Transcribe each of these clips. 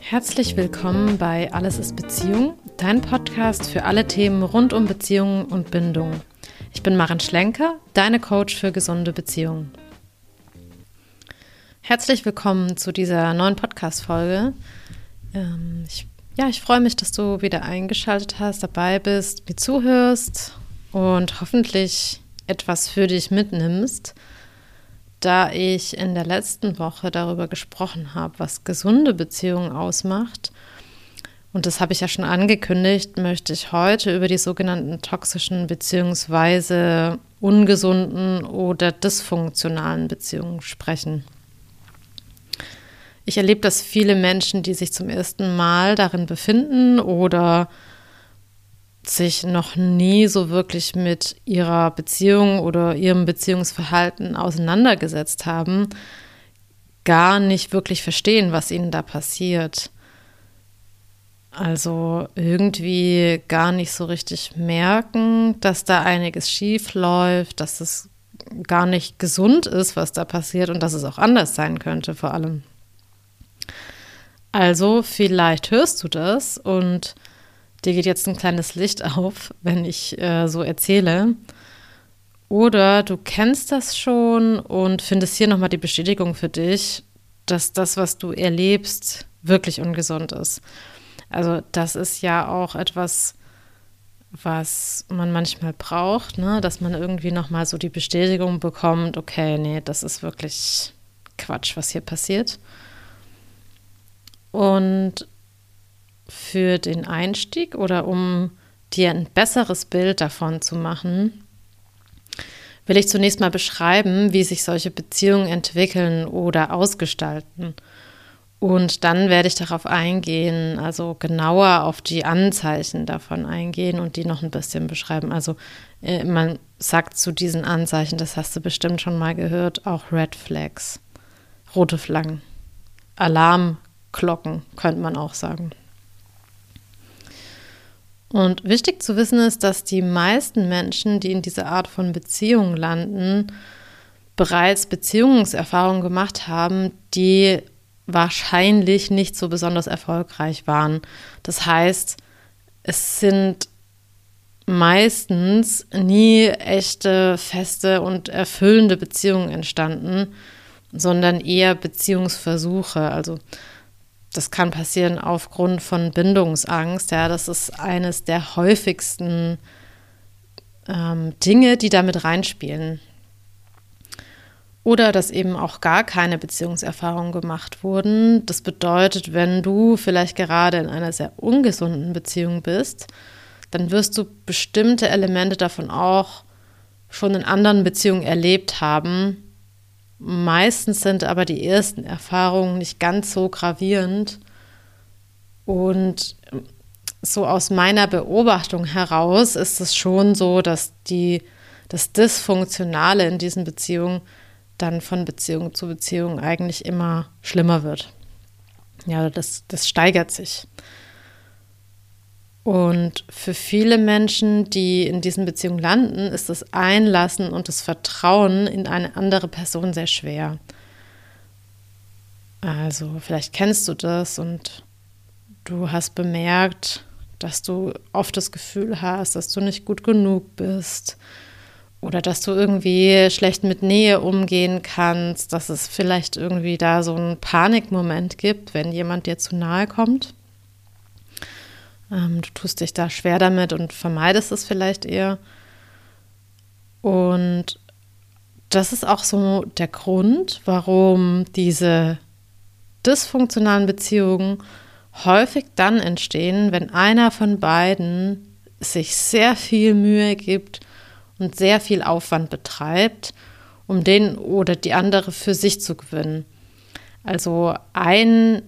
Herzlich willkommen bei Alles ist Beziehung, dein Podcast für alle Themen rund um Beziehungen und Bindung. Ich bin Maren Schlenker, deine Coach für gesunde Beziehungen. Herzlich willkommen zu dieser neuen Podcast-Folge. Ähm, ich, ja, ich freue mich, dass du wieder eingeschaltet hast, dabei bist, mir zuhörst und hoffentlich etwas für dich mitnimmst da ich in der letzten Woche darüber gesprochen habe, was gesunde Beziehungen ausmacht, und das habe ich ja schon angekündigt, möchte ich heute über die sogenannten toxischen bzw. ungesunden oder dysfunktionalen Beziehungen sprechen. Ich erlebe, dass viele Menschen, die sich zum ersten Mal darin befinden oder sich noch nie so wirklich mit ihrer Beziehung oder ihrem Beziehungsverhalten auseinandergesetzt haben, gar nicht wirklich verstehen, was ihnen da passiert. Also irgendwie gar nicht so richtig merken, dass da einiges schief läuft, dass es gar nicht gesund ist, was da passiert und dass es auch anders sein könnte vor allem. Also vielleicht hörst du das und dir geht jetzt ein kleines Licht auf, wenn ich äh, so erzähle. Oder du kennst das schon und findest hier nochmal die Bestätigung für dich, dass das, was du erlebst, wirklich ungesund ist. Also das ist ja auch etwas, was man manchmal braucht, ne? dass man irgendwie nochmal so die Bestätigung bekommt, okay, nee, das ist wirklich Quatsch, was hier passiert. Und für den Einstieg oder um dir ein besseres Bild davon zu machen, will ich zunächst mal beschreiben, wie sich solche Beziehungen entwickeln oder ausgestalten. Und dann werde ich darauf eingehen, also genauer auf die Anzeichen davon eingehen und die noch ein bisschen beschreiben. Also äh, man sagt zu diesen Anzeichen, das hast du bestimmt schon mal gehört, auch Red Flags, rote Flaggen, Alarmglocken könnte man auch sagen. Und wichtig zu wissen ist, dass die meisten Menschen, die in dieser Art von Beziehung landen, bereits Beziehungserfahrungen gemacht haben, die wahrscheinlich nicht so besonders erfolgreich waren. Das heißt, es sind meistens nie echte, feste und erfüllende Beziehungen entstanden, sondern eher Beziehungsversuche. Also das kann passieren aufgrund von Bindungsangst. Ja, das ist eines der häufigsten ähm, Dinge, die damit reinspielen. Oder dass eben auch gar keine Beziehungserfahrungen gemacht wurden. Das bedeutet, wenn du vielleicht gerade in einer sehr ungesunden Beziehung bist, dann wirst du bestimmte Elemente davon auch schon in anderen Beziehungen erlebt haben Meistens sind aber die ersten Erfahrungen nicht ganz so gravierend. Und so aus meiner Beobachtung heraus ist es schon so, dass die, das Dysfunktionale in diesen Beziehungen dann von Beziehung zu Beziehung eigentlich immer schlimmer wird. Ja, das, das steigert sich. Und für viele Menschen, die in diesen Beziehungen landen, ist das Einlassen und das Vertrauen in eine andere Person sehr schwer. Also vielleicht kennst du das und du hast bemerkt, dass du oft das Gefühl hast, dass du nicht gut genug bist oder dass du irgendwie schlecht mit Nähe umgehen kannst, dass es vielleicht irgendwie da so einen Panikmoment gibt, wenn jemand dir zu nahe kommt. Ähm, du tust dich da schwer damit und vermeidest es vielleicht eher. Und das ist auch so der Grund, warum diese dysfunktionalen Beziehungen häufig dann entstehen, wenn einer von beiden sich sehr viel Mühe gibt und sehr viel Aufwand betreibt, um den oder die andere für sich zu gewinnen. Also ein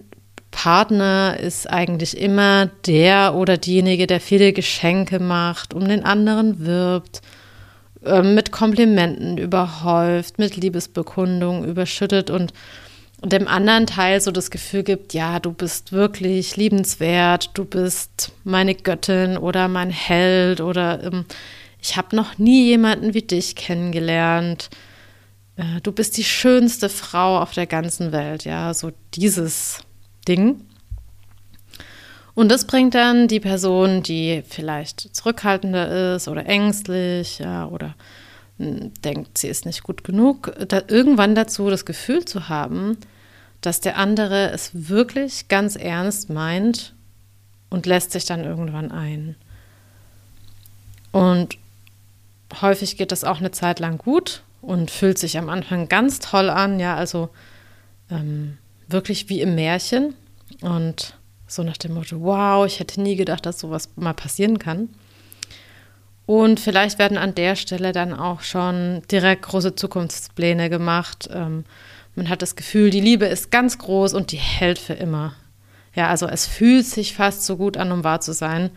Partner ist eigentlich immer der oder diejenige, der viele Geschenke macht, um den anderen wirbt, ähm, mit Komplimenten überhäuft, mit Liebesbekundungen überschüttet und dem anderen Teil so das Gefühl gibt, ja, du bist wirklich liebenswert, du bist meine Göttin oder mein Held oder ähm, ich habe noch nie jemanden wie dich kennengelernt. Äh, du bist die schönste Frau auf der ganzen Welt, ja, so dieses Ding. Und das bringt dann die Person, die vielleicht zurückhaltender ist oder ängstlich, ja, oder hm, denkt, sie ist nicht gut genug, da irgendwann dazu das Gefühl zu haben, dass der andere es wirklich ganz ernst meint und lässt sich dann irgendwann ein. Und häufig geht das auch eine Zeit lang gut und fühlt sich am Anfang ganz toll an, ja, also ähm, wirklich wie im Märchen und so nach dem Motto, wow, ich hätte nie gedacht, dass sowas mal passieren kann. Und vielleicht werden an der Stelle dann auch schon direkt große Zukunftspläne gemacht. Ähm, man hat das Gefühl, die Liebe ist ganz groß und die hält für immer. Ja, also es fühlt sich fast so gut an, um wahr zu sein.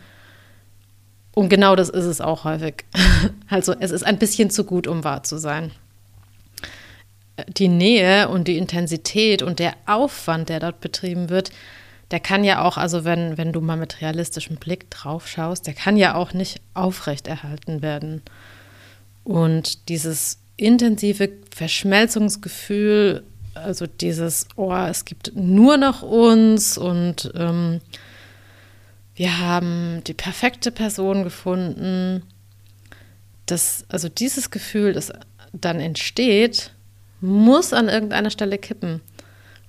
Und genau das ist es auch häufig. Also es ist ein bisschen zu gut, um wahr zu sein. Die Nähe und die Intensität und der Aufwand, der dort betrieben wird, der kann ja auch, also wenn, wenn du mal mit realistischem Blick drauf schaust, der kann ja auch nicht aufrechterhalten werden. Und dieses intensive Verschmelzungsgefühl, also dieses, oh, es gibt nur noch uns und ähm, wir haben die perfekte Person gefunden. Das, also dieses Gefühl, das dann entsteht, muss an irgendeiner Stelle kippen.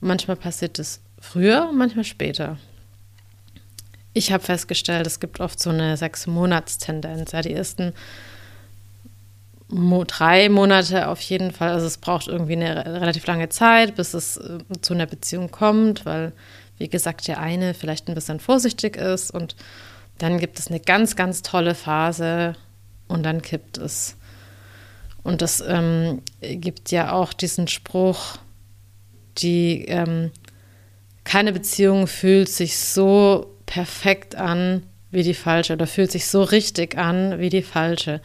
manchmal passiert es früher, manchmal später. Ich habe festgestellt, es gibt oft so eine Sechs-Monats-Tendenz. Ja, die ersten mo drei Monate auf jeden Fall. Also es braucht irgendwie eine relativ lange Zeit, bis es äh, zu einer Beziehung kommt, weil wie gesagt, der eine vielleicht ein bisschen vorsichtig ist und dann gibt es eine ganz, ganz tolle Phase und dann kippt es. Und das ähm, gibt ja auch diesen Spruch, die ähm, keine Beziehung fühlt sich so perfekt an wie die falsche oder fühlt sich so richtig an wie die falsche.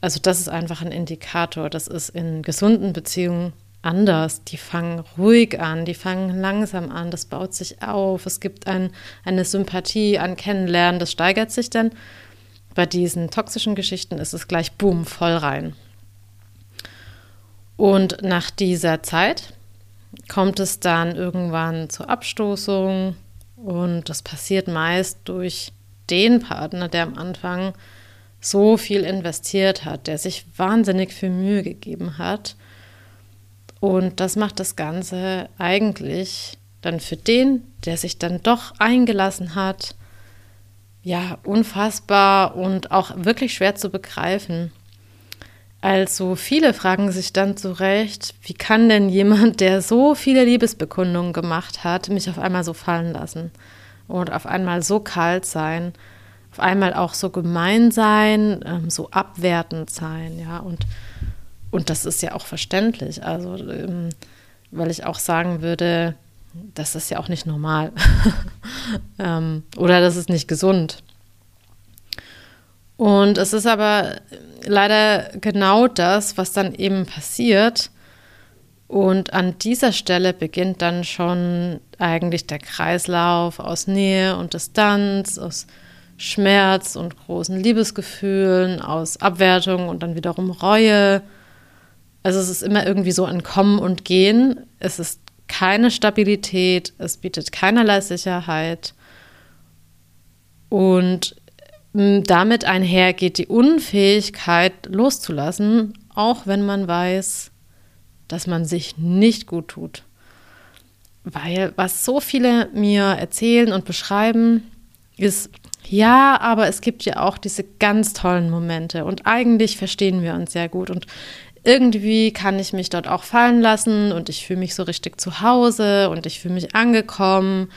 Also das ist einfach ein Indikator. Das ist in gesunden Beziehungen anders. Die fangen ruhig an, die fangen langsam an, das baut sich auf, es gibt ein, eine Sympathie, ein Kennenlernen, das steigert sich dann. Bei diesen toxischen Geschichten ist es gleich boom, voll rein. Und nach dieser Zeit kommt es dann irgendwann zur Abstoßung und das passiert meist durch den Partner, der am Anfang so viel investiert hat, der sich wahnsinnig viel Mühe gegeben hat und das macht das Ganze eigentlich dann für den, der sich dann doch eingelassen hat, ja, unfassbar und auch wirklich schwer zu begreifen. Also viele fragen sich dann zurecht, wie kann denn jemand, der so viele Liebesbekundungen gemacht hat, mich auf einmal so fallen lassen und auf einmal so kalt sein, auf einmal auch so gemein sein, ähm, so abwertend sein, ja, und und das ist ja auch verständlich. Also, ähm, weil ich auch sagen würde, das ist ja auch nicht normal. ähm, oder das ist nicht gesund. Und es ist aber leider genau das, was dann eben passiert. Und an dieser Stelle beginnt dann schon eigentlich der Kreislauf aus Nähe und Distanz, aus Schmerz und großen Liebesgefühlen, aus Abwertung und dann wiederum Reue also es ist immer irgendwie so ein Kommen und Gehen. Es ist keine Stabilität, es bietet keinerlei Sicherheit. Und damit einher geht die Unfähigkeit loszulassen, auch wenn man weiß, dass man sich nicht gut tut. Weil was so viele mir erzählen und beschreiben, ist, ja, aber es gibt ja auch diese ganz tollen Momente und eigentlich verstehen wir uns sehr gut und irgendwie kann ich mich dort auch fallen lassen und ich fühle mich so richtig zu Hause und ich fühle mich angekommen.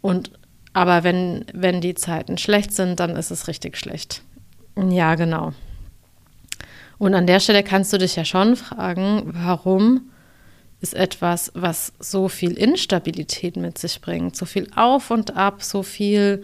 Und aber wenn, wenn die Zeiten schlecht sind, dann ist es richtig schlecht. Ja, genau. Und an der Stelle kannst du dich ja schon fragen, warum ist etwas, was so viel Instabilität mit sich bringt, so viel auf und ab, so viel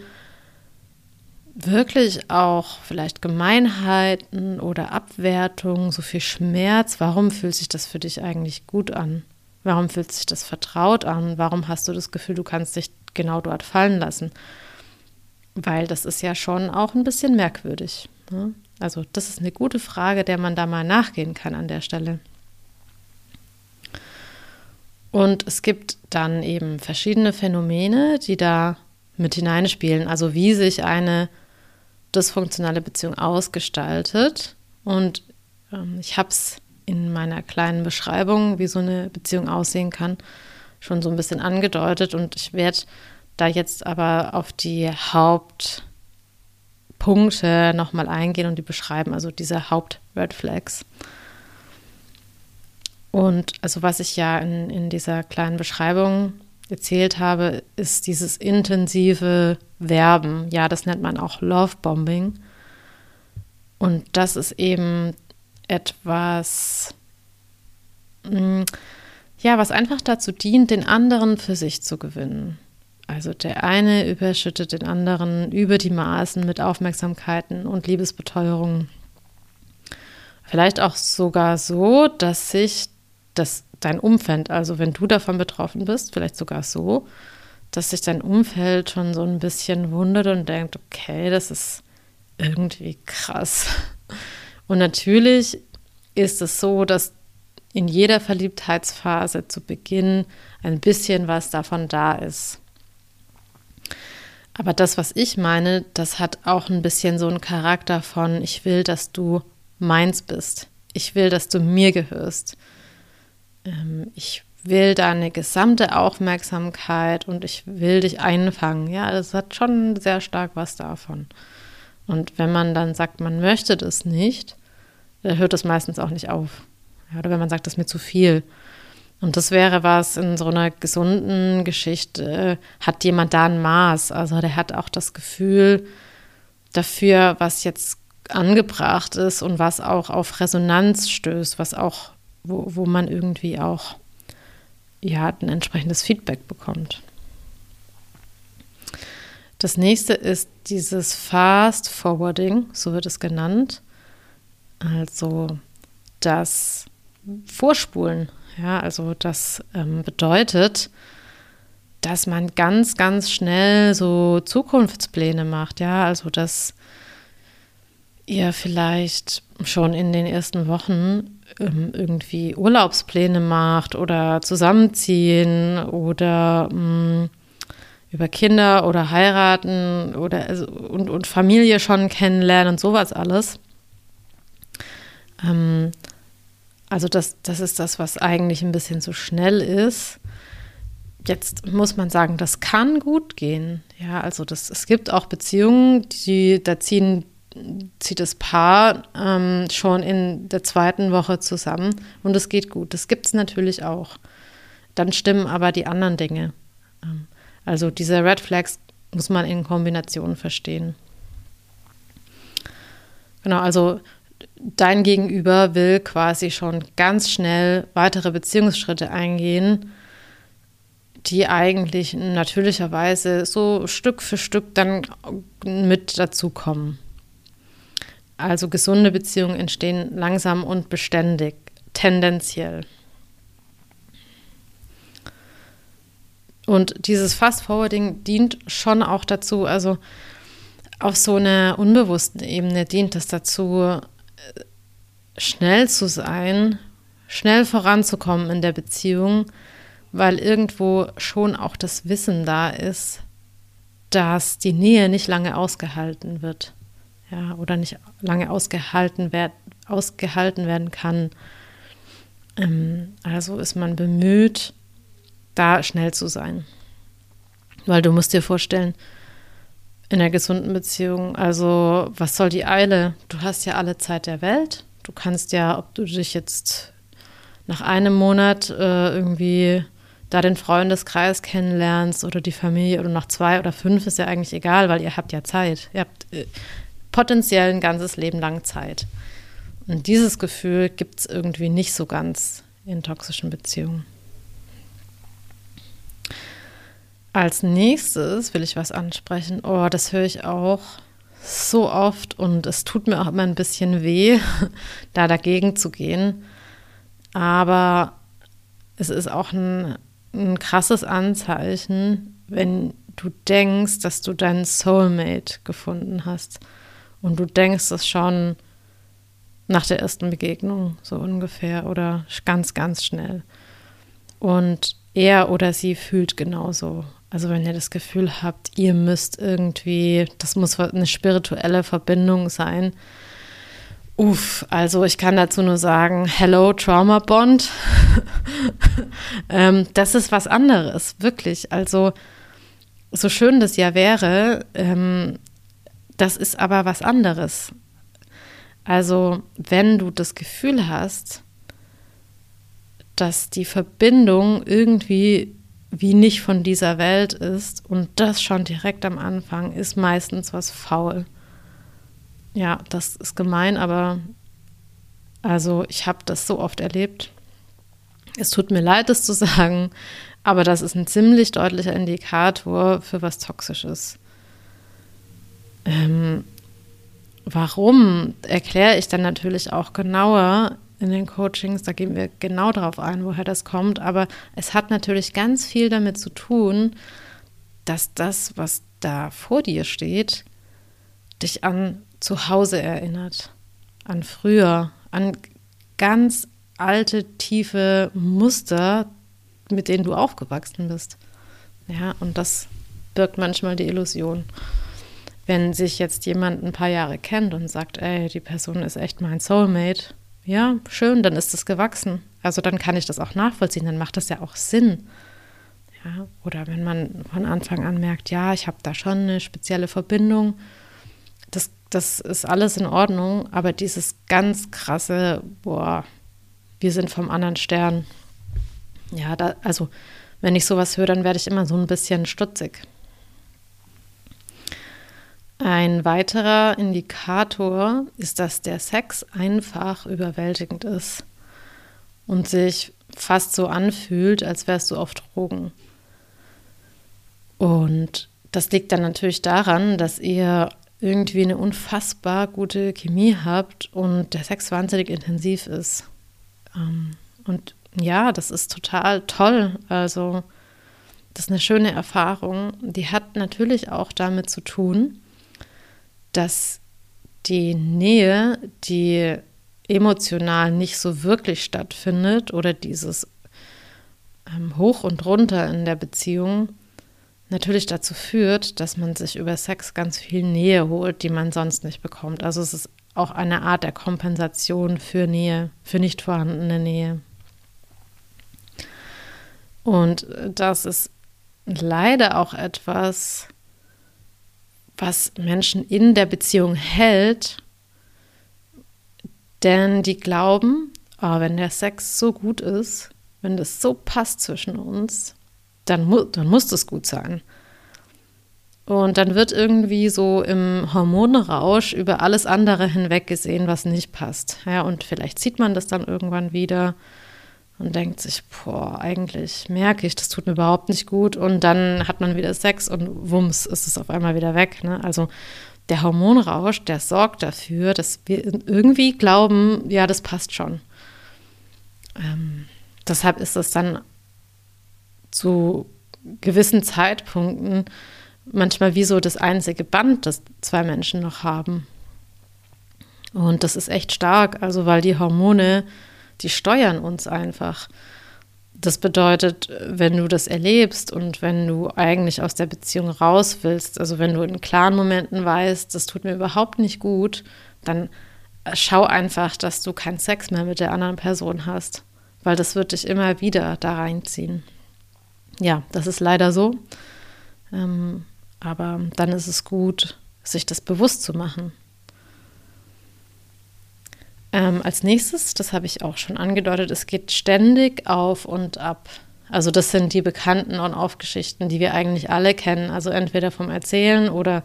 wirklich auch vielleicht Gemeinheiten oder Abwertungen, so viel Schmerz, warum fühlt sich das für dich eigentlich gut an? Warum fühlt sich das vertraut an? Warum hast du das Gefühl, du kannst dich genau dort fallen lassen? Weil das ist ja schon auch ein bisschen merkwürdig. Ne? Also das ist eine gute Frage, der man da mal nachgehen kann an der Stelle. Und es gibt dann eben verschiedene Phänomene, die da mit hineinspielen. Also wie sich eine dysfunktionale Beziehung ausgestaltet. Und ähm, ich habe es in meiner kleinen Beschreibung, wie so eine Beziehung aussehen kann, schon so ein bisschen angedeutet. Und ich werde da jetzt aber auf die Hauptpunkte nochmal eingehen und die beschreiben, also diese Haupt-Red Flags. Und also was ich ja in, in dieser kleinen Beschreibung erzählt habe, ist dieses intensive Werben. Ja, das nennt man auch Love Bombing. Und das ist eben etwas, mm, ja, was einfach dazu dient, den anderen für sich zu gewinnen. Also der eine überschüttet den anderen über die Maßen mit Aufmerksamkeiten und Liebesbeteuerungen. Vielleicht auch sogar so, dass sich das, dein Umfeld, also wenn du davon betroffen bist, vielleicht sogar so, dass sich dein Umfeld schon so ein bisschen wundert und denkt, okay, das ist irgendwie krass. Und natürlich ist es so, dass in jeder Verliebtheitsphase zu Beginn ein bisschen was davon da ist. Aber das, was ich meine, das hat auch ein bisschen so einen Charakter von, ich will, dass du meins bist. Ich will, dass du mir gehörst. Ähm, ich will deine gesamte Aufmerksamkeit und ich will dich einfangen. Ja, das hat schon sehr stark was davon. Und wenn man dann sagt, man möchte das nicht, dann hört es meistens auch nicht auf. Ja, oder wenn man sagt, das ist mir zu viel. Und das wäre was in so einer gesunden Geschichte, hat jemand da ein Maß. Also der hat auch das Gefühl dafür, was jetzt angebracht ist und was auch auf Resonanz stößt, was auch, wo, wo man irgendwie auch ja, ein entsprechendes Feedback bekommt. Das nächste ist dieses Fast Forwarding, so wird es genannt. Also das Vorspulen. Ja, also das ähm, bedeutet, dass man ganz, ganz schnell so Zukunftspläne macht. Ja, also dass ihr vielleicht schon in den ersten Wochen ähm, irgendwie Urlaubspläne macht oder zusammenziehen oder mh, mm, über Kinder oder heiraten oder also, und, und Familie schon kennenlernen und sowas alles. Ähm, also das, das ist das, was eigentlich ein bisschen zu schnell ist. Jetzt muss man sagen, das kann gut gehen. Ja, also das, es gibt auch Beziehungen, die, da ziehen, zieht das Paar ähm, schon in der zweiten Woche zusammen und es geht gut. Das gibt es natürlich auch. Dann stimmen aber die anderen Dinge. Ähm, also diese Red Flags muss man in Kombination verstehen. Genau, also dein Gegenüber will quasi schon ganz schnell weitere Beziehungsschritte eingehen, die eigentlich natürlicherweise so Stück für Stück dann mit dazukommen. Also gesunde Beziehungen entstehen langsam und beständig, tendenziell. Und dieses Fast-Forwarding dient schon auch dazu, also auf so einer unbewussten Ebene dient es dazu, schnell zu sein, schnell voranzukommen in der Beziehung, weil irgendwo schon auch das Wissen da ist, dass die Nähe nicht lange ausgehalten wird. Ja, oder nicht lange ausgehalten, werd, ausgehalten werden kann. Ähm, also ist man bemüht, da schnell zu sein. Weil du musst dir vorstellen, in einer gesunden Beziehung, also was soll die Eile? Du hast ja alle Zeit der Welt. Du kannst ja, ob du dich jetzt nach einem Monat äh, irgendwie da den Freundeskreis kennenlernst oder die Familie oder nach zwei oder fünf ist ja eigentlich egal, weil ihr habt ja Zeit. Ihr habt äh, potenziell ein ganzes Leben lang Zeit. Und dieses Gefühl gibt es irgendwie nicht so ganz in toxischen Beziehungen. Als nächstes will ich was ansprechen. Oh, das höre ich auch so oft und es tut mir auch immer ein bisschen weh, da dagegen zu gehen. Aber es ist auch ein, ein krasses Anzeichen, wenn du denkst, dass du deinen Soulmate gefunden hast. Und du denkst es schon nach der ersten Begegnung, so ungefähr, oder ganz, ganz schnell. Und er oder sie fühlt genauso. Also wenn ihr das Gefühl habt, ihr müsst irgendwie, das muss eine spirituelle Verbindung sein. Uff, also ich kann dazu nur sagen, hello Trauma Bond. ähm, das ist was anderes, wirklich. Also so schön das ja wäre, ähm, das ist aber was anderes. Also wenn du das Gefühl hast, dass die Verbindung irgendwie wie nicht von dieser Welt ist und das schon direkt am Anfang ist meistens was faul. Ja, das ist gemein, aber also ich habe das so oft erlebt. Es tut mir leid, das zu sagen, aber das ist ein ziemlich deutlicher Indikator für was Toxisches. Ähm, warum, erkläre ich dann natürlich auch genauer in den Coachings, da gehen wir genau darauf ein, woher das kommt. Aber es hat natürlich ganz viel damit zu tun, dass das, was da vor dir steht, dich an zu Hause erinnert, an früher, an ganz alte, tiefe Muster, mit denen du aufgewachsen bist. Ja, und das birgt manchmal die Illusion. Wenn sich jetzt jemand ein paar Jahre kennt und sagt, ey, die Person ist echt mein Soulmate, ja, schön, dann ist es gewachsen. Also dann kann ich das auch nachvollziehen, dann macht das ja auch Sinn. Ja, oder wenn man von Anfang an merkt, ja, ich habe da schon eine spezielle Verbindung, das, das ist alles in Ordnung, aber dieses ganz krasse, boah, wir sind vom anderen Stern. Ja, da, also wenn ich sowas höre, dann werde ich immer so ein bisschen stutzig. Ein weiterer Indikator ist, dass der Sex einfach überwältigend ist und sich fast so anfühlt, als wärst du auf Drogen. Und das liegt dann natürlich daran, dass ihr irgendwie eine unfassbar gute Chemie habt und der Sex wahnsinnig intensiv ist. Ähm, und ja, das ist total toll. Also, das ist eine schöne Erfahrung. Die hat natürlich auch damit zu tun, dass die Nähe, die emotional nicht so wirklich stattfindet oder dieses ähm, Hoch und Runter in der Beziehung natürlich dazu führt, dass man sich über Sex ganz viel Nähe holt, die man sonst nicht bekommt. Also es ist auch eine Art der Kompensation für Nähe, für nicht vorhandene Nähe. Und das ist leider auch etwas, was Menschen in der Beziehung hält, denn die glauben, oh, wenn der Sex so gut ist, wenn das so passt zwischen uns, dann, mu dann muss das gut sein. Und dann wird irgendwie so im Hormonrausch über alles andere hinweggesehen, was nicht passt. Ja, und vielleicht sieht man das dann irgendwann wieder und denkt sich, boah, eigentlich merke ich, das tut mir überhaupt nicht gut. Und dann hat man wieder Sex und wumms, ist es auf einmal wieder weg. Ne? Also der Hormonrausch, der sorgt dafür, dass wir irgendwie glauben, ja, das passt schon. Ähm, deshalb ist es dann zu gewissen Zeitpunkten manchmal wie so das einzige Band, das zwei Menschen noch haben. Und das ist echt stark, also weil die Hormone die steuern uns einfach. Das bedeutet, wenn du das erlebst und wenn du eigentlich aus der Beziehung raus willst, also wenn du in klaren Momenten weißt, das tut mir überhaupt nicht gut, dann schau einfach, dass du keinen Sex mehr mit der anderen Person hast, weil das wird dich immer wieder da reinziehen. Ja, das ist leider so. Ähm, aber dann ist es gut, sich das bewusst zu machen. Ähm, als nächstes, das habe ich auch schon angedeutet, es geht ständig auf und ab. Also das sind die bekannten On-Off-Geschichten, die wir eigentlich alle kennen. Also entweder vom Erzählen oder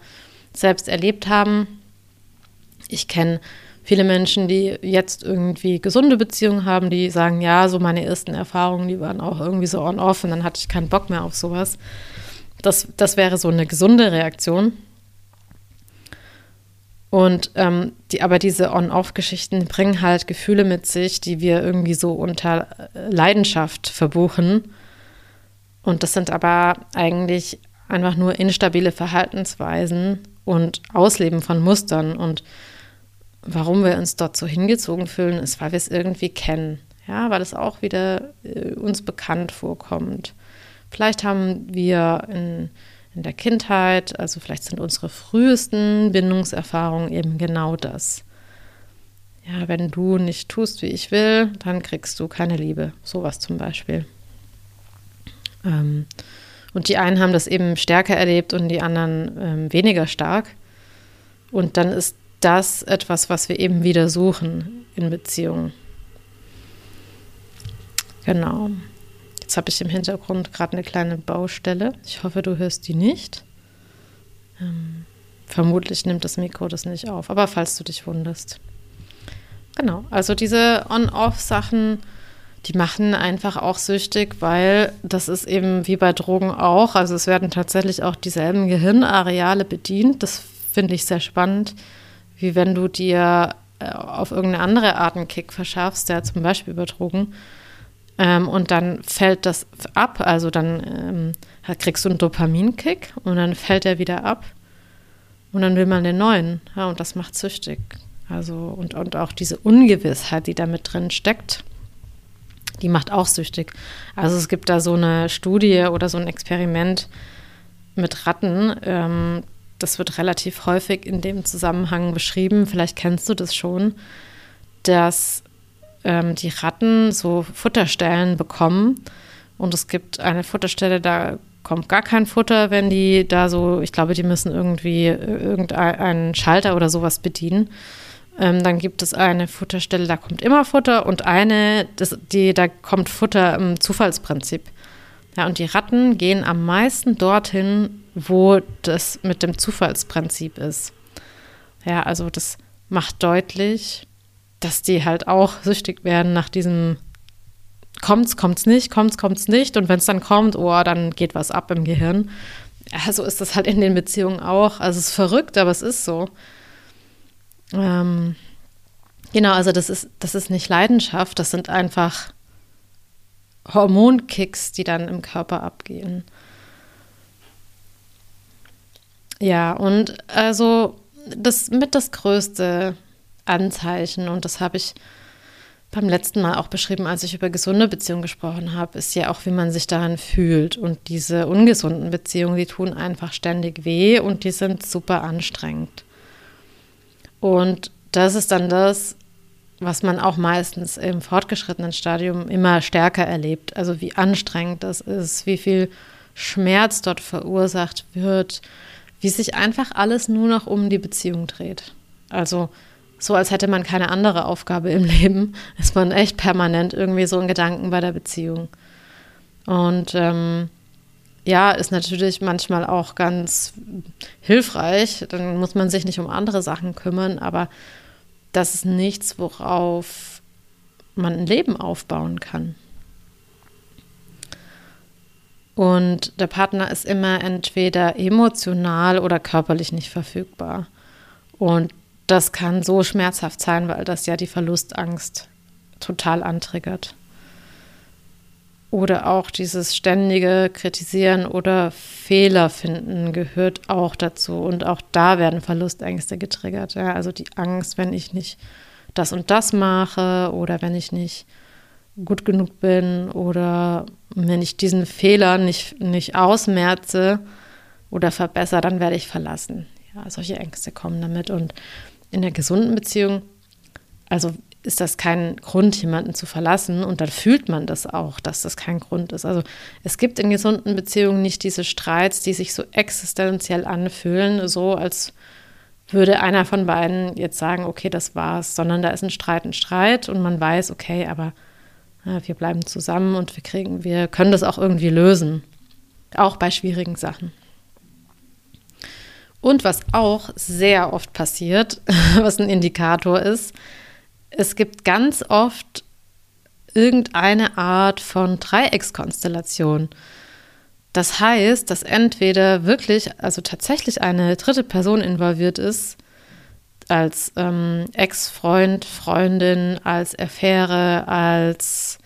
selbst erlebt haben. Ich kenne viele Menschen, die jetzt irgendwie gesunde Beziehungen haben, die sagen, ja, so meine ersten Erfahrungen, die waren auch irgendwie so on-off und dann hatte ich keinen Bock mehr auf sowas. Das, das wäre so eine gesunde Reaktion. Und ähm, die, aber diese On-Off-Geschichten bringen halt Gefühle mit sich, die wir irgendwie so unter äh, Leidenschaft verbuchen. Und das sind aber eigentlich einfach nur instabile Verhaltensweisen und Ausleben von Mustern. Und warum wir uns dort so hingezogen fühlen, ist, weil wir es irgendwie kennen. Ja, weil es auch wieder äh, uns bekannt vorkommt. Vielleicht haben wir in in der Kindheit. Also vielleicht sind unsere frühesten Bindungserfahrungen eben genau das. Ja, wenn du nicht tust, wie ich will, dann kriegst du keine Liebe. Sowas zum Beispiel. Ähm, und die einen haben das eben stärker erlebt und die anderen ähm, weniger stark. Und dann ist das etwas, was wir eben wieder suchen in Beziehungen. Genau. Jetzt habe ich im Hintergrund gerade eine kleine Baustelle. Ich hoffe, du hörst die nicht. Ähm, vermutlich nimmt das Mikro das nicht auf, aber falls du dich wunderst. Genau, also diese On-Off-Sachen, die machen einfach auch süchtig, weil das ist eben wie bei Drogen auch. Also es werden tatsächlich auch dieselben Gehirnareale bedient. Das finde ich sehr spannend, wie wenn du dir äh, auf irgendeine andere Art einen Kick verschaffst, ja zum Beispiel über Drogen ähm, und dann fällt das ab, also dann ähm, kriegst du einen Dopaminkick und dann fällt er wieder ab und dann will man den neuen. Ja, und das macht süchtig. Also und, und auch diese Ungewissheit, die da mit drin steckt, die macht auch süchtig. Also es gibt da so eine Studie oder so ein Experiment mit Ratten. Ähm, das wird relativ häufig in dem Zusammenhang beschrieben. Vielleicht kennst du das schon, dass ähm, die Ratten so Futterstellen bekommen. Und es gibt eine Futterstelle, da kommt gar kein Futter, wenn die da so, ich glaube, die müssen irgendwie irgendeinen Schalter oder sowas bedienen. Ähm, dann gibt es eine Futterstelle, da kommt immer Futter und eine, das, die, da kommt Futter im Zufallsprinzip. Ja, und die Ratten gehen am meisten dorthin, wo das mit dem Zufallsprinzip ist. Ja, also das macht deutlich, dass die halt auch süchtig werden nach diesem kommt's, kommt's nicht, kommt's, kommt's nicht. Und wenn es dann kommt, oh, dann geht was ab im Gehirn. Ja, so ist das halt in den Beziehungen auch. Also es ist verrückt, aber es ist so. Ähm, genau, also das ist, das ist nicht Leidenschaft, das sind einfach Hormonkicks, die dann im Körper abgehen. Ja, und also das mit das Größte, Anzeichen, und das habe ich beim letzten Mal auch beschrieben, als ich über gesunde Beziehungen gesprochen habe, ist ja auch, wie man sich daran fühlt. Und diese ungesunden Beziehungen, die tun einfach ständig weh und die sind super anstrengend. Und das ist dann das, was man auch meistens im fortgeschrittenen Stadium immer stärker erlebt. Also wie anstrengend das ist, wie viel Schmerz dort verursacht wird, wie sich einfach alles nur noch um die Beziehung dreht. Also so als hätte man keine andere Aufgabe im Leben, ist man echt permanent irgendwie so in Gedanken bei der Beziehung. Und ähm, ja, ist natürlich manchmal auch ganz hilfreich. Dann muss man sich nicht um andere Sachen kümmern, aber das ist nichts, worauf man ein Leben aufbauen kann. Und der Partner ist immer entweder emotional oder körperlich nicht verfügbar. Und das kann so schmerzhaft sein, weil das ja die Verlustangst total antriggert. Oder auch dieses ständige Kritisieren oder Fehler finden gehört auch dazu. Und auch da werden Verlustängste getriggert. Ja? Also die Angst, wenn ich nicht das und das mache oder wenn ich nicht gut genug bin oder wenn ich diesen Fehler nicht, nicht ausmerze oder verbessere, dann werde ich verlassen. Ja, solche Ängste kommen damit. Und in der gesunden Beziehung, also ist das kein Grund, jemanden zu verlassen und dann fühlt man das auch, dass das kein Grund ist. Also es gibt in gesunden Beziehungen nicht diese Streits, die sich so existenziell anfühlen, so als würde einer von beiden jetzt sagen, okay, das war's, sondern da ist ein Streit, ein Streit und man weiß, okay, aber ja, wir bleiben zusammen und wir kriegen, wir können das auch irgendwie lösen, auch bei schwierigen Sachen. Und was auch sehr oft passiert, was ein Indikator ist, es gibt ganz oft irgendeine Art von Dreieckskonstellation. Das heißt, dass entweder wirklich, also tatsächlich eine dritte Person involviert ist, als ähm, Ex-Freund, Freundin, als Affäre, als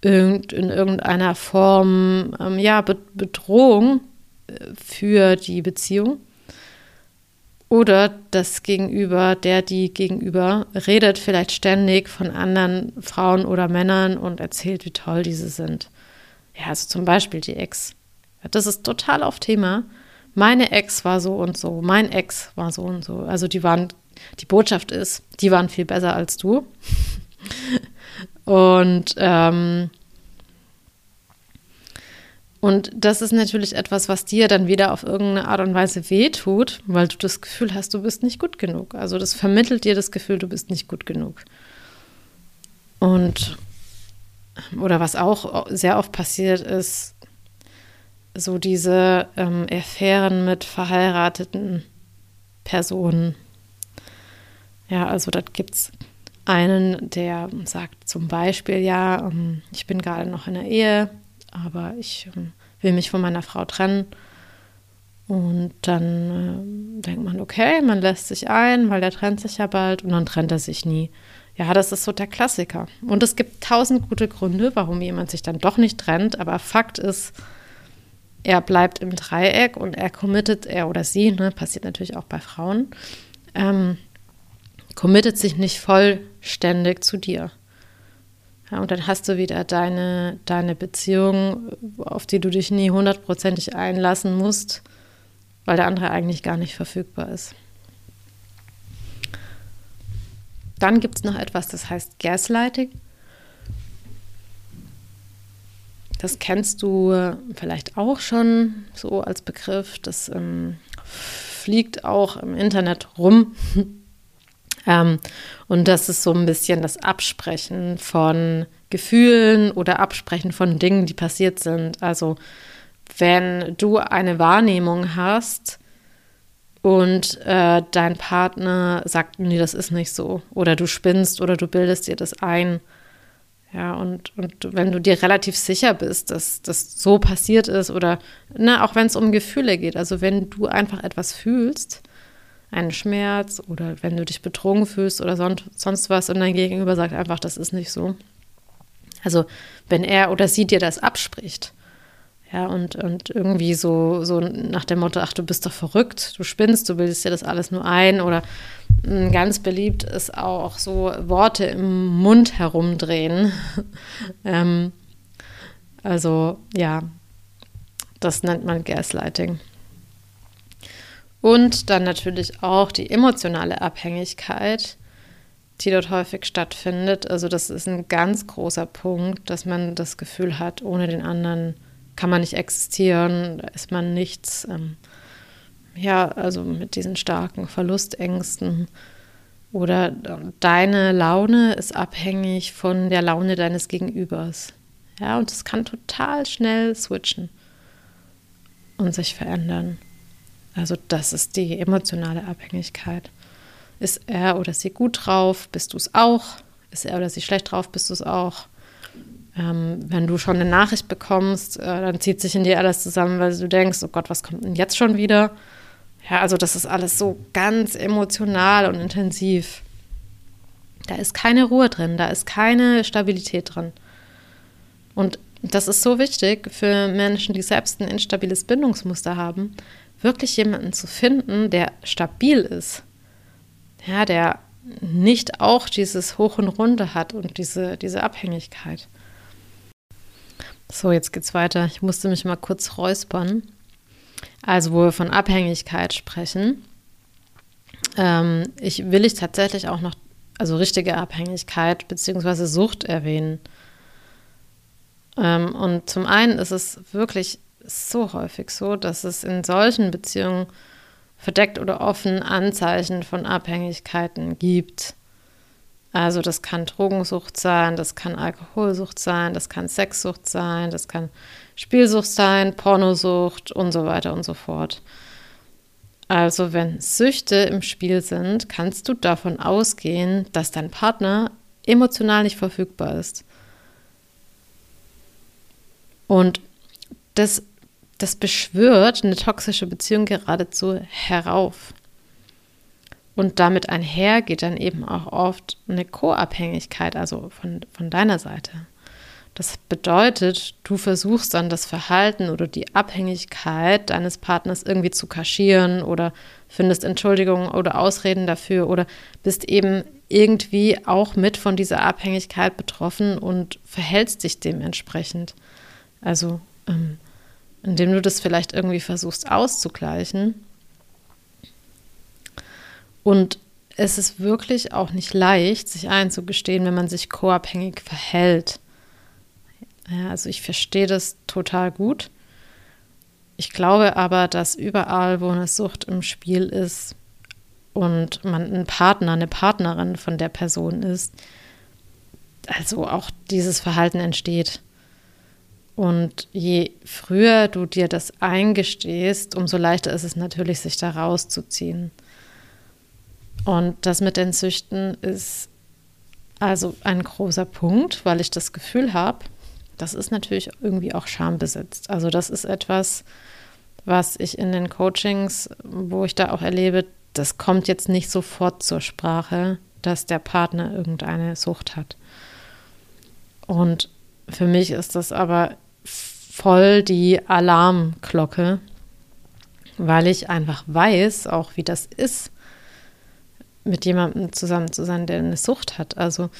irgend, in irgendeiner Form ähm, ja, Be Bedrohung äh, für die Beziehung. Oder das Gegenüber, der die Gegenüber redet vielleicht ständig von anderen Frauen oder Männern und erzählt, wie toll diese sind. Ja, also zum Beispiel die Ex. Das ist total auf Thema. Meine Ex war so und so, mein Ex war so und so. Also die waren, die Botschaft ist, die waren viel besser als du. und ähm, und das ist natürlich etwas, was dir dann wieder auf irgendeine Art und Weise wehtut, weil du das Gefühl hast, du bist nicht gut genug. Also das vermittelt dir das Gefühl, du bist nicht gut genug. Und oder was auch sehr oft passiert ist, so diese ähm, Affären mit verheirateten Personen. Ja, also da gibt es einen, der sagt zum Beispiel, ja, ähm, ich bin gerade noch in der Ehe, aber ich ähm, will mich von meiner Frau trennen. Und dann äh, denkt man, okay, man lässt sich ein, weil der trennt sich ja bald und dann trennt er sich nie. Ja, das ist so der Klassiker. Und es gibt tausend gute Gründe, warum jemand sich dann doch nicht trennt, aber Fakt ist, er bleibt im Dreieck und er committet, er oder sie, ne, passiert natürlich auch bei Frauen, ähm, committet sich nicht vollständig zu dir. Ja, und dann hast du wieder deine, deine Beziehung, auf die du dich nie hundertprozentig einlassen musst, weil der andere eigentlich gar nicht verfügbar ist. Dann gibt es noch etwas, das heißt Gaslighting. Das kennst du vielleicht auch schon so als Begriff. Das ähm, fliegt auch im Internet rum. Ähm, und das ist so ein bisschen das Absprechen von Gefühlen oder Absprechen von Dingen, die passiert sind. Also wenn du eine Wahrnehmung hast und äh, dein Partner sagt, nee, das ist nicht so, oder du spinnst oder du bildest dir das ein. Ja, und, und wenn du dir relativ sicher bist, dass das so passiert ist, oder ne, auch wenn es um Gefühle geht, also wenn du einfach etwas fühlst, einen Schmerz oder wenn du dich betrogen fühlst oder sonst was und dein Gegenüber sagt einfach, das ist nicht so. Also wenn er oder sie dir das abspricht, ja, und, und irgendwie so, so nach dem Motto, ach, du bist doch verrückt, du spinnst, du bildest dir das alles nur ein oder hm, ganz beliebt ist auch so Worte im Mund herumdrehen. ähm, also ja, das nennt man Gaslighting. Und dann natürlich auch die emotionale Abhängigkeit, die dort häufig stattfindet. Also das ist ein ganz großer Punkt, dass man das Gefühl hat, ohne den anderen kann man nicht existieren, ist man nichts. Ähm, ja, also mit diesen starken Verlustängsten. Oder deine Laune ist abhängig von der Laune deines Gegenübers. Ja, und es kann total schnell switchen und sich verändern. Also das ist die emotionale Abhängigkeit. Ist er oder sie gut drauf, bist du es auch. Ist er oder sie schlecht drauf, bist du es auch. Ähm, wenn du schon eine Nachricht bekommst, äh, dann zieht sich in dir alles zusammen, weil du denkst, oh Gott, was kommt denn jetzt schon wieder? Ja, also das ist alles so ganz emotional und intensiv. Da ist keine Ruhe drin, da ist keine Stabilität drin. Und das ist so wichtig für Menschen, die selbst ein instabiles Bindungsmuster haben, wirklich jemanden zu finden, der stabil ist. Ja, der nicht auch dieses Hoch und Runde hat und diese, diese Abhängigkeit. So, jetzt geht's weiter. Ich musste mich mal kurz räuspern. Also, wo wir von Abhängigkeit sprechen, ähm, ich will ich tatsächlich auch noch, also richtige Abhängigkeit bzw. Sucht erwähnen. Ähm, und zum einen ist es wirklich so häufig so, dass es in solchen Beziehungen verdeckt oder offen Anzeichen von Abhängigkeiten gibt. Also das kann Drogensucht sein, das kann Alkoholsucht sein, das kann Sexsucht sein, das kann Spielsucht sein, Pornosucht und so weiter und so fort. Also wenn Süchte im Spiel sind, kannst du davon ausgehen, dass dein Partner emotional nicht verfügbar ist. Und das das beschwört eine toxische Beziehung geradezu herauf. Und damit einher geht dann eben auch oft eine Co-Abhängigkeit, also von, von deiner Seite. Das bedeutet, du versuchst dann das Verhalten oder die Abhängigkeit deines Partners irgendwie zu kaschieren oder findest Entschuldigungen oder Ausreden dafür oder bist eben irgendwie auch mit von dieser Abhängigkeit betroffen und verhältst dich dementsprechend. Also ähm, indem du das vielleicht irgendwie versuchst auszugleichen. Und es ist wirklich auch nicht leicht, sich einzugestehen, wenn man sich co-abhängig verhält. Ja, also ich verstehe das total gut. Ich glaube aber, dass überall, wo eine Sucht im Spiel ist und man ein Partner, eine Partnerin von der Person ist, also auch dieses Verhalten entsteht. Und je früher du dir das eingestehst, umso leichter ist es natürlich, sich da rauszuziehen. Und das mit den Süchten ist also ein großer Punkt, weil ich das Gefühl habe, das ist natürlich irgendwie auch schambesetzt. Also das ist etwas, was ich in den Coachings, wo ich da auch erlebe, das kommt jetzt nicht sofort zur Sprache, dass der Partner irgendeine Sucht hat. Und für mich ist das aber voll die Alarmglocke, weil ich einfach weiß, auch wie das ist, mit jemandem zusammen zu sein, der eine Sucht hat. Also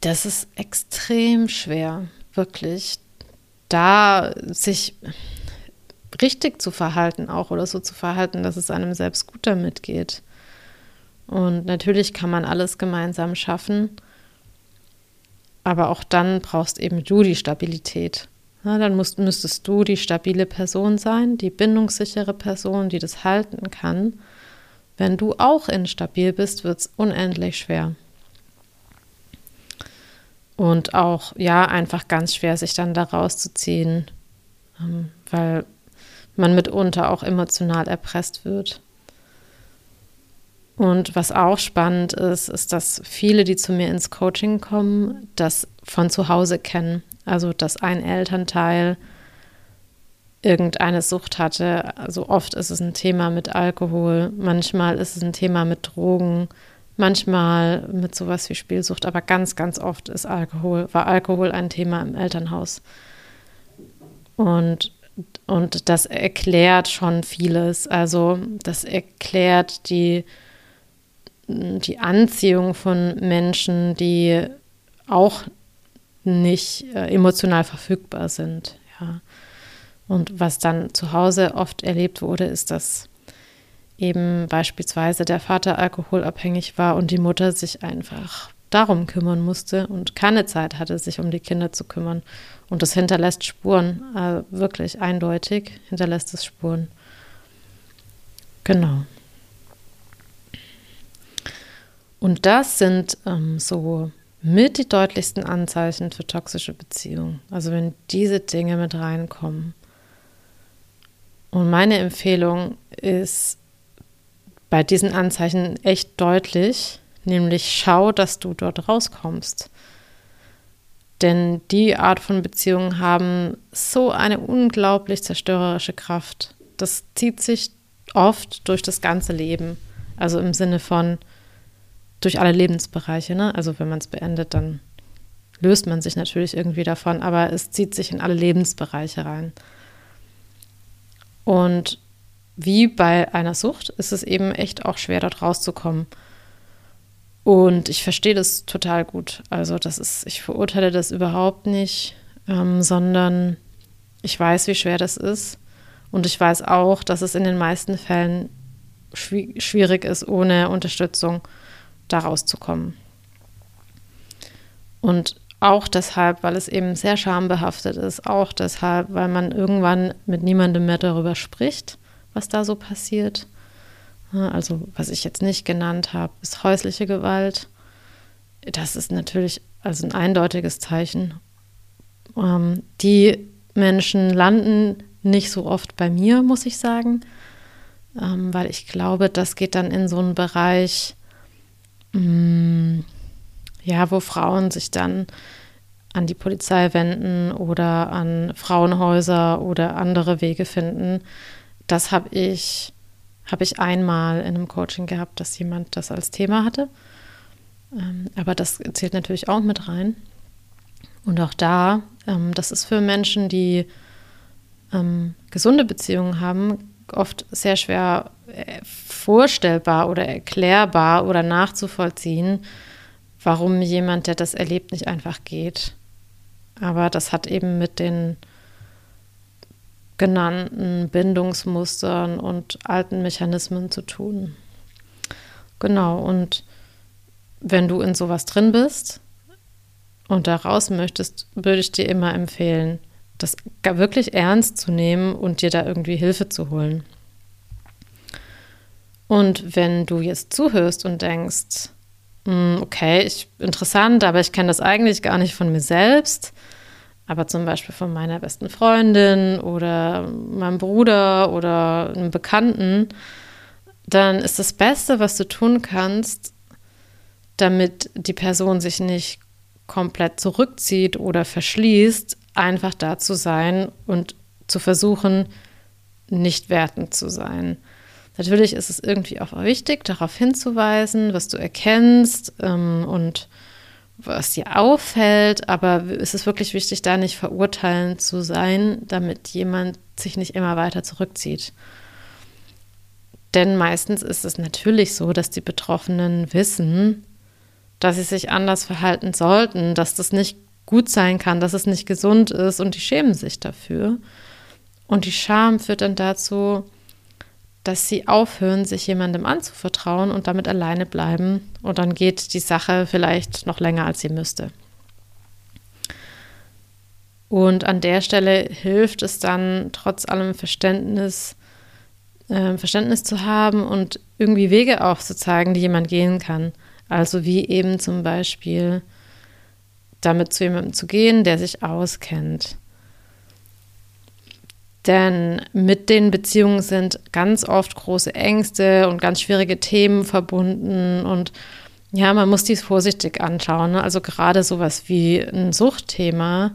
das ist extrem schwer, wirklich, da sich richtig zu verhalten auch oder so zu verhalten, dass es einem selbst gut damit geht. Und natürlich kann man alles gemeinsam schaffen, aber auch dann brauchst eben du die Stabilität. Ja, dann musst, müsstest du die stabile Person sein, die bindungssichere Person, die das halten kann. Wenn du auch instabil bist, wird es unendlich schwer. Und auch, ja, einfach ganz schwer, sich dann da rauszuziehen, ähm, weil man mitunter auch emotional erpresst wird. Und was auch spannend ist, ist, dass viele, die zu mir ins Coaching kommen, das von zu Hause kennen. Also, dass ein Elternteil irgendeine Sucht hatte. Also oft ist es ein Thema mit Alkohol, manchmal ist es ein Thema mit Drogen, manchmal mit sowas wie Spielsucht, aber ganz, ganz oft ist Alkohol, war Alkohol ein Thema im Elternhaus. Und, und das erklärt schon vieles. Also das erklärt die, die Anziehung von Menschen, die auch nicht äh, emotional verfügbar sind. Ja. Und was dann zu Hause oft erlebt wurde, ist, dass eben beispielsweise der Vater alkoholabhängig war und die Mutter sich einfach darum kümmern musste und keine Zeit hatte, sich um die Kinder zu kümmern. Und das hinterlässt Spuren, äh, wirklich eindeutig hinterlässt es Spuren. Genau. Und das sind ähm, so mit die deutlichsten Anzeichen für toxische Beziehungen. Also wenn diese Dinge mit reinkommen. Und meine Empfehlung ist bei diesen Anzeichen echt deutlich, nämlich schau, dass du dort rauskommst. Denn die Art von Beziehungen haben so eine unglaublich zerstörerische Kraft. Das zieht sich oft durch das ganze Leben. Also im Sinne von durch alle Lebensbereiche. Ne? Also wenn man es beendet, dann löst man sich natürlich irgendwie davon, aber es zieht sich in alle Lebensbereiche rein. Und wie bei einer Sucht ist es eben echt auch schwer, dort rauszukommen. Und ich verstehe das total gut. Also, das ist, ich verurteile das überhaupt nicht, ähm, sondern ich weiß, wie schwer das ist. Und ich weiß auch, dass es in den meisten Fällen schwierig ist, ohne Unterstützung da rauszukommen. Und auch deshalb, weil es eben sehr schambehaftet ist, auch deshalb, weil man irgendwann mit niemandem mehr darüber spricht, was da so passiert. Also, was ich jetzt nicht genannt habe, ist häusliche Gewalt. Das ist natürlich also ein eindeutiges Zeichen. Ähm, die Menschen landen nicht so oft bei mir, muss ich sagen, ähm, weil ich glaube, das geht dann in so einen Bereich, ja, wo Frauen sich dann an die Polizei wenden oder an Frauenhäuser oder andere Wege finden. Das habe ich habe ich einmal in einem Coaching gehabt, dass jemand das als Thema hatte. Ähm, aber das zählt natürlich auch mit rein. Und auch da, ähm, das ist für Menschen, die ähm, gesunde Beziehungen haben, oft sehr schwer äh, vorstellbar oder erklärbar oder nachzuvollziehen, warum jemand, der das erlebt, nicht einfach geht. Aber das hat eben mit den genannten Bindungsmustern und alten Mechanismen zu tun. Genau, und wenn du in sowas drin bist und da raus möchtest, würde ich dir immer empfehlen, das wirklich ernst zu nehmen und dir da irgendwie Hilfe zu holen. Und wenn du jetzt zuhörst und denkst, hm, okay, ich, interessant, aber ich kenne das eigentlich gar nicht von mir selbst, aber zum Beispiel von meiner besten Freundin oder meinem Bruder oder einem Bekannten, dann ist das Beste, was du tun kannst, damit die Person sich nicht komplett zurückzieht oder verschließt, einfach da zu sein und zu versuchen, nicht wertend zu sein. Natürlich ist es irgendwie auch wichtig, darauf hinzuweisen, was du erkennst ähm, und was dir auffällt, aber es ist wirklich wichtig, da nicht verurteilend zu sein, damit jemand sich nicht immer weiter zurückzieht. Denn meistens ist es natürlich so, dass die Betroffenen wissen, dass sie sich anders verhalten sollten, dass das nicht gut sein kann, dass es nicht gesund ist und die schämen sich dafür. Und die Scham führt dann dazu, dass sie aufhören, sich jemandem anzuvertrauen und damit alleine bleiben. Und dann geht die Sache vielleicht noch länger, als sie müsste. Und an der Stelle hilft es dann, trotz allem Verständnis, äh, Verständnis zu haben und irgendwie Wege aufzuzeigen, die jemand gehen kann. Also wie eben zum Beispiel damit zu jemandem zu gehen, der sich auskennt denn mit den Beziehungen sind ganz oft große Ängste und ganz schwierige Themen verbunden. Und ja, man muss dies vorsichtig anschauen. Ne? Also gerade sowas wie ein Suchtthema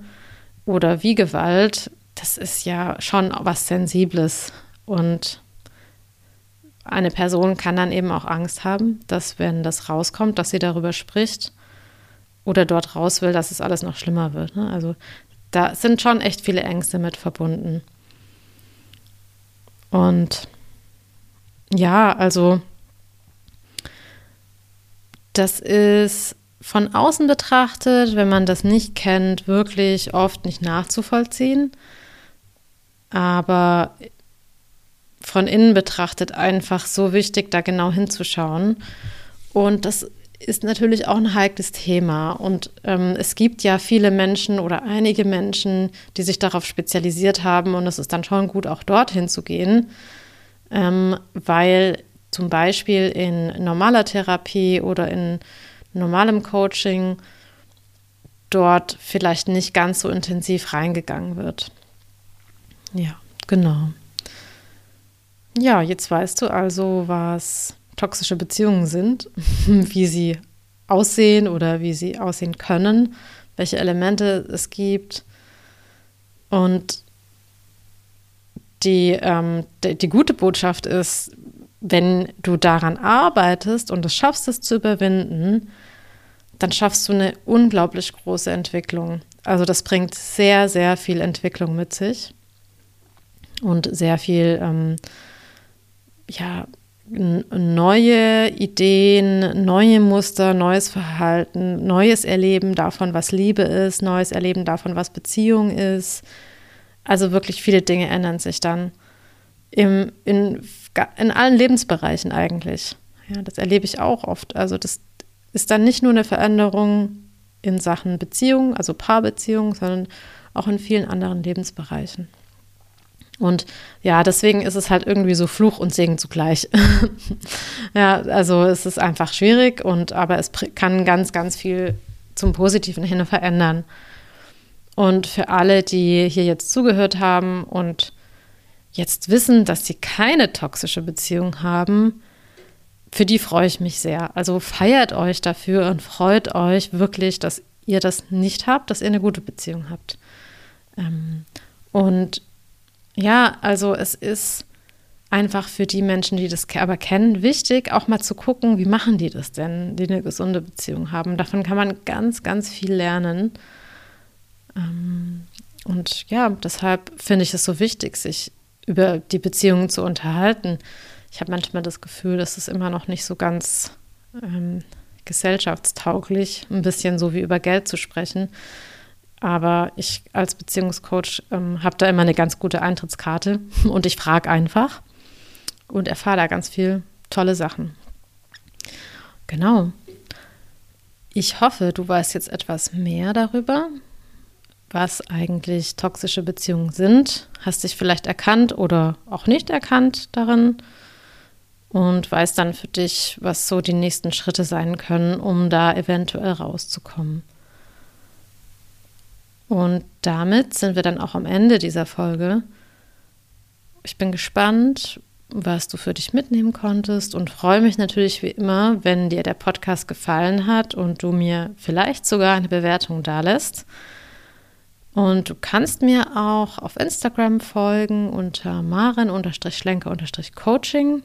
oder wie Gewalt, das ist ja schon was Sensibles. Und eine Person kann dann eben auch Angst haben, dass wenn das rauskommt, dass sie darüber spricht oder dort raus will, dass es alles noch schlimmer wird. Ne? Also da sind schon echt viele Ängste mit verbunden. Und ja, also das ist von außen betrachtet, wenn man das nicht kennt, wirklich oft nicht nachzuvollziehen. Aber von innen betrachtet einfach so wichtig, da genau hinzuschauen. Und das ist natürlich auch ein heikles Thema. Und ähm, es gibt ja viele Menschen oder einige Menschen, die sich darauf spezialisiert haben. Und es ist dann schon gut, auch dorthin zu gehen, ähm, weil zum Beispiel in normaler Therapie oder in normalem Coaching dort vielleicht nicht ganz so intensiv reingegangen wird. Ja, genau. Ja, jetzt weißt du also, was toxische Beziehungen sind, wie sie aussehen oder wie sie aussehen können, welche Elemente es gibt. Und die, ähm, die, die gute Botschaft ist, wenn du daran arbeitest und es schaffst, es zu überwinden, dann schaffst du eine unglaublich große Entwicklung. Also das bringt sehr, sehr viel Entwicklung mit sich und sehr viel, ähm, ja, neue Ideen, neue Muster, neues Verhalten, neues Erleben davon, was Liebe ist, neues Erleben davon, was Beziehung ist. Also wirklich viele Dinge ändern sich dann im, in, in allen Lebensbereichen eigentlich. Ja, das erlebe ich auch oft. Also das ist dann nicht nur eine Veränderung in Sachen Beziehung, also Paarbeziehung, sondern auch in vielen anderen Lebensbereichen. Und ja, deswegen ist es halt irgendwie so Fluch und Segen zugleich. ja, also es ist einfach schwierig und aber es kann ganz, ganz viel zum Positiven hin verändern. Und für alle, die hier jetzt zugehört haben und jetzt wissen, dass sie keine toxische Beziehung haben, für die freue ich mich sehr. Also feiert euch dafür und freut euch wirklich, dass ihr das nicht habt, dass ihr eine gute Beziehung habt. Ähm, und ja, also es ist einfach für die Menschen, die das aber kennen, wichtig, auch mal zu gucken, wie machen die das denn, die eine gesunde Beziehung haben. Davon kann man ganz, ganz viel lernen. Ähm, und ja, deshalb finde ich es so wichtig, sich über die Beziehungen zu unterhalten. Ich habe manchmal das Gefühl, dass es immer noch nicht so ganz ähm, gesellschaftstauglich, ein bisschen so wie über Geld zu sprechen. Aber ich als Beziehungscoach ähm, habe da immer eine ganz gute Eintrittskarte und ich frage einfach und erfahre da ganz viel tolle Sachen. Genau. Ich hoffe, du weißt jetzt etwas mehr darüber, was eigentlich toxische Beziehungen sind, hast dich vielleicht erkannt oder auch nicht erkannt darin und weißt dann für dich, was so die nächsten Schritte sein können, um da eventuell rauszukommen. Und damit sind wir dann auch am Ende dieser Folge. Ich bin gespannt, was du für dich mitnehmen konntest und freue mich natürlich wie immer, wenn dir der Podcast gefallen hat und du mir vielleicht sogar eine Bewertung dalässt. Und du kannst mir auch auf Instagram folgen unter maren-schlenker-coaching.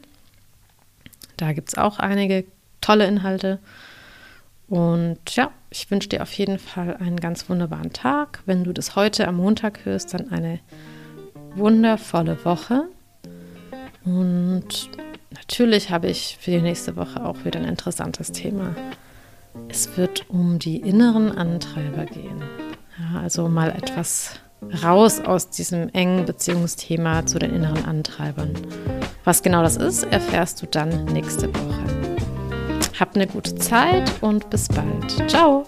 Da gibt es auch einige tolle Inhalte. Und ja, ich wünsche dir auf jeden Fall einen ganz wunderbaren Tag. Wenn du das heute am Montag hörst, dann eine wundervolle Woche. Und natürlich habe ich für die nächste Woche auch wieder ein interessantes Thema. Es wird um die inneren Antreiber gehen. Ja, also mal etwas raus aus diesem engen Beziehungsthema zu den inneren Antreibern. Was genau das ist, erfährst du dann nächste Woche. Habt eine gute Zeit und bis bald. Ciao!